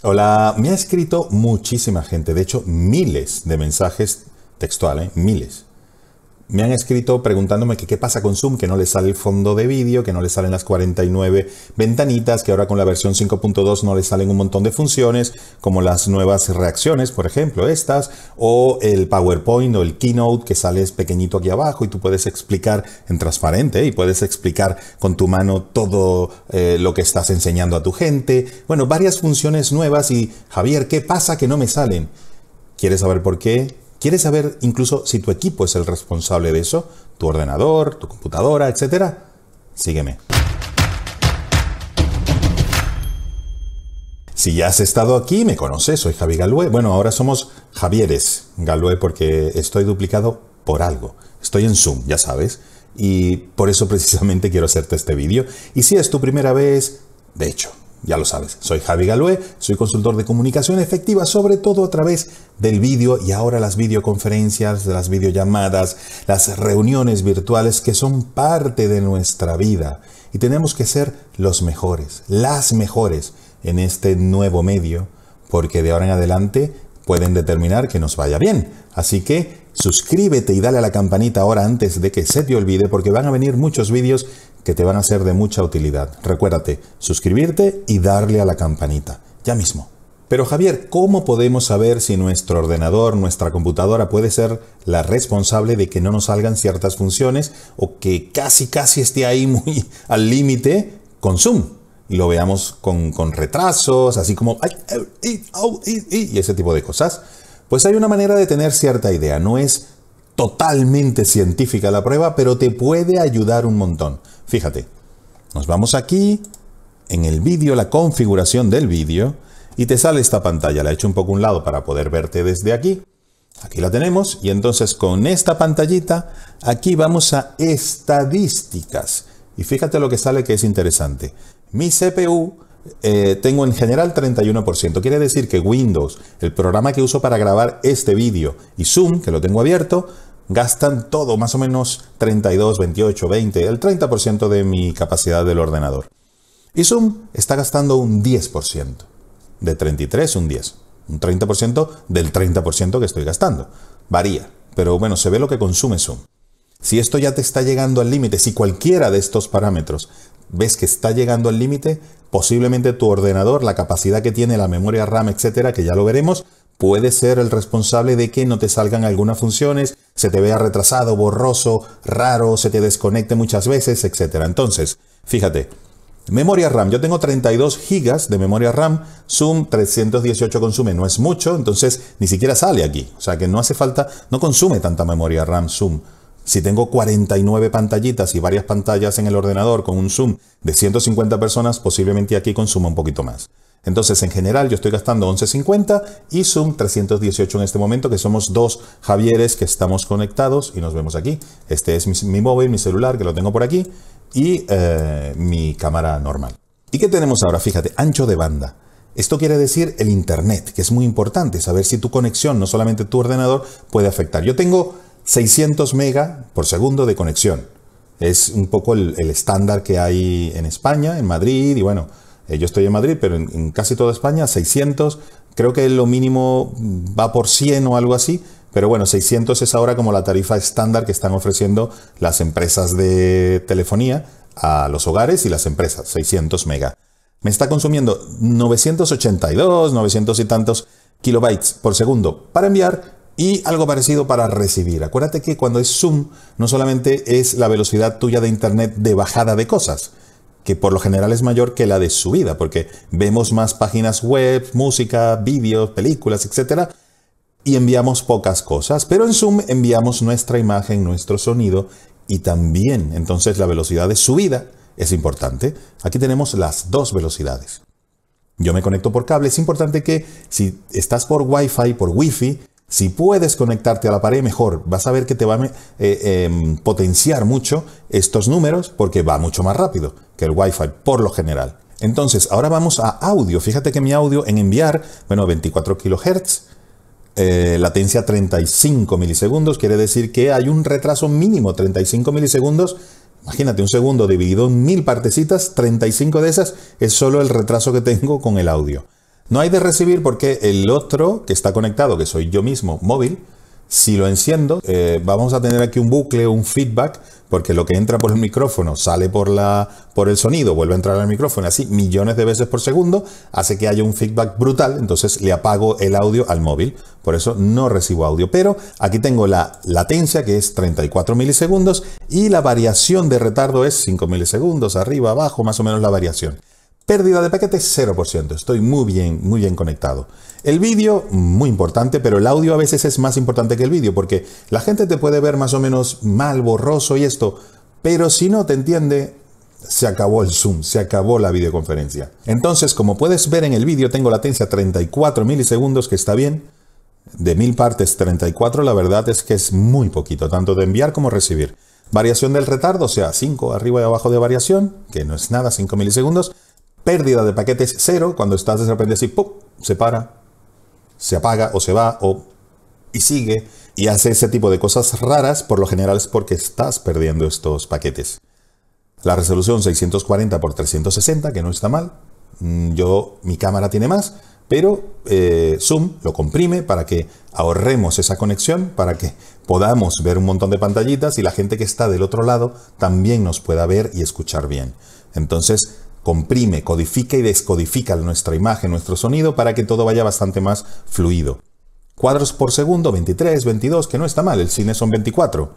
Hola, me ha escrito muchísima gente, de hecho miles de mensajes textuales, ¿eh? miles. Me han escrito preguntándome qué pasa con Zoom, que no le sale el fondo de vídeo, que no le salen las 49 ventanitas, que ahora con la versión 5.2 no le salen un montón de funciones, como las nuevas reacciones, por ejemplo, estas, o el PowerPoint o el Keynote que sales pequeñito aquí abajo y tú puedes explicar en transparente y puedes explicar con tu mano todo eh, lo que estás enseñando a tu gente. Bueno, varias funciones nuevas y Javier, ¿qué pasa que no me salen? ¿Quieres saber por qué? ¿Quieres saber incluso si tu equipo es el responsable de eso? ¿Tu ordenador, tu computadora, etcétera? Sígueme. Si ya has estado aquí, me conoces, soy Javi Galué. Bueno, ahora somos Javieres Galué porque estoy duplicado por algo. Estoy en Zoom, ya sabes. Y por eso precisamente quiero hacerte este vídeo. Y si es tu primera vez, de hecho, ya lo sabes, soy Javi Galué, soy consultor de comunicación efectiva, sobre todo a través del vídeo y ahora las videoconferencias, las videollamadas, las reuniones virtuales que son parte de nuestra vida. Y tenemos que ser los mejores, las mejores en este nuevo medio, porque de ahora en adelante pueden determinar que nos vaya bien. Así que suscríbete y dale a la campanita ahora antes de que se te olvide, porque van a venir muchos vídeos que te van a ser de mucha utilidad. Recuérdate, suscribirte y darle a la campanita. Ya mismo. Pero Javier, ¿cómo podemos saber si nuestro ordenador, nuestra computadora puede ser la responsable de que no nos salgan ciertas funciones o que casi casi esté ahí muy al límite con Zoom? Y lo veamos con, retrasos, así como y ese tipo de cosas. Pues hay una manera de tener cierta idea. No es totalmente científica la prueba, pero te puede ayudar un montón. Fíjate, nos vamos aquí, en el vídeo, la configuración del vídeo, y te sale esta pantalla. La he hecho un poco a un lado para poder verte desde aquí. Aquí la tenemos, y entonces con esta pantallita, aquí vamos a estadísticas. Y fíjate lo que sale que es interesante. Mi CPU eh, tengo en general 31%. Quiere decir que Windows, el programa que uso para grabar este vídeo, y Zoom, que lo tengo abierto, gastan todo, más o menos 32, 28, 20, el 30% de mi capacidad del ordenador. Y Zoom está gastando un 10%. De 33, un 10. Un 30% del 30% que estoy gastando. Varía, pero bueno, se ve lo que consume Zoom. Si esto ya te está llegando al límite, si cualquiera de estos parámetros ves que está llegando al límite, posiblemente tu ordenador, la capacidad que tiene, la memoria RAM, etcétera, que ya lo veremos, puede ser el responsable de que no te salgan algunas funciones, se te vea retrasado, borroso, raro, se te desconecte muchas veces, etcétera. Entonces, fíjate, memoria RAM, yo tengo 32 GB de memoria RAM, Zoom 318 consume, no es mucho, entonces ni siquiera sale aquí, o sea que no hace falta, no consume tanta memoria RAM Zoom. Si tengo 49 pantallitas y varias pantallas en el ordenador con un zoom de 150 personas, posiblemente aquí consuma un poquito más. Entonces, en general, yo estoy gastando 11.50 y Zoom 318 en este momento, que somos dos Javieres que estamos conectados y nos vemos aquí. Este es mi, móvil, mi celular, que lo tengo por aquí, y eh, mi cámara normal. ¿Y qué tenemos ahora? Fíjate, ancho de banda. Esto quiere decir el Internet, que es muy importante, saber si tu conexión, no solamente tu ordenador, puede afectar. Yo tengo 600 mega por segundo de conexión. Es un poco el, estándar que hay en España, en Madrid, y bueno, eh, yo estoy en Madrid, pero en, casi toda España 600, creo que lo mínimo va por 100 o algo así, pero bueno, 600 es ahora como la tarifa estándar que están ofreciendo las empresas de telefonía a los hogares y las empresas, 600 mega. Me está consumiendo 982, 900 y tantos kilobytes por segundo para enviar y algo parecido para recibir. Acuérdate que cuando es Zoom no solamente es la velocidad tuya de Internet de bajada de cosas, que por lo general es mayor que la de subida, porque vemos más páginas web, música, vídeos, películas, etc. Y enviamos pocas cosas, pero en Zoom enviamos nuestra imagen, nuestro sonido y también entonces la velocidad de subida es importante. Aquí tenemos las dos velocidades. Yo me conecto por cable. Es importante que si estás por Wi-Fi, por Wi-Fi, si puedes conectarte a la pared, mejor. Vas a ver que te va a eh, em, potenciar mucho estos números porque va mucho más rápido que el Wi-Fi por lo general. Entonces, ahora vamos a audio. Fíjate que mi audio en enviar, bueno, 24 kHz, eh, latencia 35 milisegundos, quiere decir que hay un retraso mínimo, 35 milisegundos. Imagínate, un segundo dividido en mil partecitas, 35 de esas es solo el retraso que tengo con el audio. No hay de recibir porque el otro que está conectado, que soy yo mismo, móvil, si lo enciendo, eh, vamos a tener aquí un bucle, un feedback, porque lo que entra por el micrófono sale por, la, por el sonido, vuelve a entrar al micrófono, así millones de veces por segundo, hace que haya un feedback brutal, entonces le apago el audio al móvil. Por eso no recibo audio. Pero aquí tengo la latencia, que es 34 milisegundos, y la variación de retardo es 5 milisegundos, arriba, abajo, más o menos la variación. Pérdida de paquetes 0%. Estoy muy bien, muy bien conectado. El vídeo, muy importante, pero el audio a veces es más importante que el vídeo, porque la gente te puede ver más o menos mal, borroso y esto, pero si no te entiende, se acabó el Zoom, se acabó la videoconferencia. Entonces, como puedes ver en el vídeo, tengo latencia 34 milisegundos, que está bien. De mil partes 34, la verdad es que es muy poquito, tanto de enviar como recibir. Variación del retardo, o sea, 5 arriba y abajo de variación, que no es nada, 5 milisegundos pérdida de paquetes cero, cuando estás de repente así, ¡pum! se para, se apaga o se va o y sigue y hace ese tipo de cosas raras, por lo general es porque estás perdiendo estos paquetes. La resolución 640 x 360, que no está mal. Mm, yo, mi cámara tiene más, pero eh, Zoom lo comprime para que ahorremos esa conexión, para que podamos ver un montón de pantallitas y la gente que está del otro lado también nos pueda ver y escuchar bien. Entonces, comprime, codifica y descodifica nuestra imagen, nuestro sonido para que todo vaya bastante más fluido. Cuadros por segundo, 23, 22, que no está mal, el cine son 24.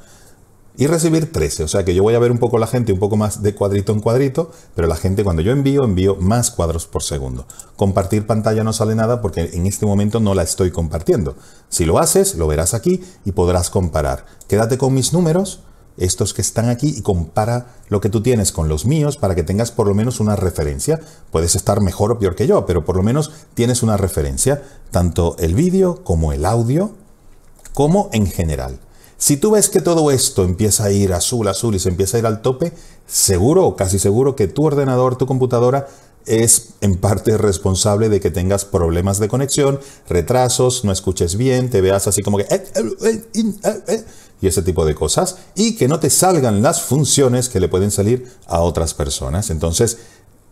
Y recibir 13, o sea que yo voy a ver un poco la gente un poco más de cuadrito en cuadrito, pero la gente cuando yo envío, envío más cuadros por segundo. Compartir pantalla no sale nada porque en este momento no la estoy compartiendo. Si lo haces, lo verás aquí y podrás comparar. Quédate con mis números estos que están aquí y compara lo que tú tienes con los míos para que tengas por lo menos una referencia. Puedes estar mejor o peor que yo, pero por lo menos tienes una referencia, tanto el vídeo como el audio, como en general. Si tú ves que todo esto empieza a ir azul, azul y se empieza a ir al tope, seguro o casi seguro que tu ordenador, tu computadora es en parte responsable de que tengas problemas de conexión, retrasos, no escuches bien, te veas así como que... Y ese tipo de cosas, y que no te salgan las funciones que le pueden salir a otras personas. Entonces,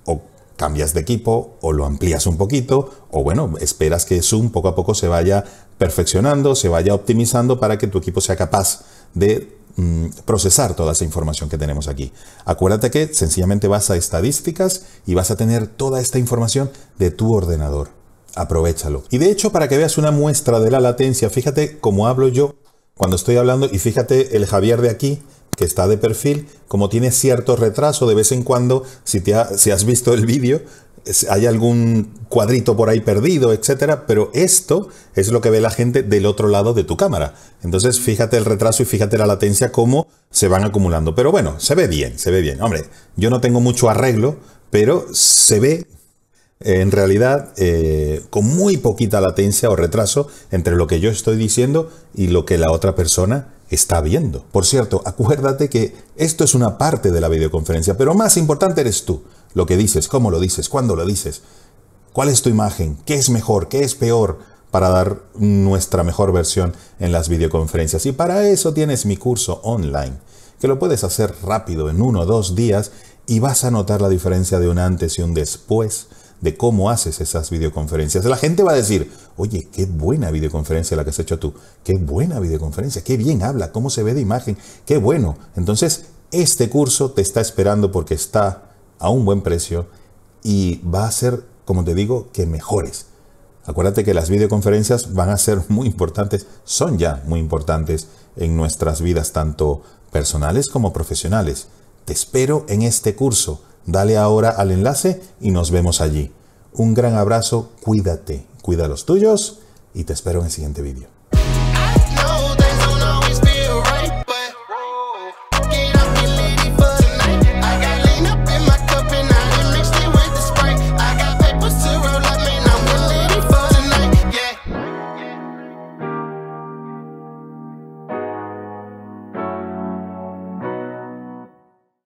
o cambias de equipo, o lo amplías un poquito, o bueno, esperas que Zoom poco a poco se vaya perfeccionando, se vaya optimizando para que tu equipo sea capaz de mm, procesar toda esa información que tenemos aquí. Acuérdate que sencillamente vas a estadísticas y vas a tener toda esta información de tu ordenador. Aprovechalo. Y de hecho, para que veas una muestra de la latencia, fíjate cómo hablo yo cuando estoy hablando, y fíjate el Javier de aquí, que está de perfil, como tiene cierto retraso de vez en cuando, si, te has visto el vídeo, hay algún cuadrito por ahí perdido, etcétera, pero esto es lo que ve la gente del otro lado de tu cámara. Entonces, fíjate el retraso y fíjate la latencia cómo se van acumulando. Pero bueno, se ve bien, se ve bien. Hombre, yo no tengo mucho arreglo, pero se ve en realidad eh, con muy poquita latencia o retraso entre lo que yo estoy diciendo y lo que la otra persona está viendo. Por cierto, acuérdate que esto es una parte de la videoconferencia, pero más importante eres tú. Lo que dices, cómo lo dices, cuándo lo dices, cuál es tu imagen, qué es mejor, qué es peor para dar nuestra mejor versión en las videoconferencias. Y para eso tienes mi curso online, que lo puedes hacer rápido en uno o dos días y vas a notar la diferencia de un antes y un después de cómo haces esas videoconferencias. La gente va a decir, oye, qué buena videoconferencia la que has hecho tú, qué buena videoconferencia, qué bien habla, cómo se ve de imagen, qué bueno. Entonces, este curso te está esperando porque está a un buen precio y va a ser, como te digo, que mejores. Acuérdate que las videoconferencias van a ser muy importantes, son ya muy importantes en nuestras vidas, tanto personales como profesionales. Te espero en este curso Dale ahora al enlace y nos vemos allí. Un gran abrazo, cuídate, cuida los tuyos y te espero en el siguiente vídeo.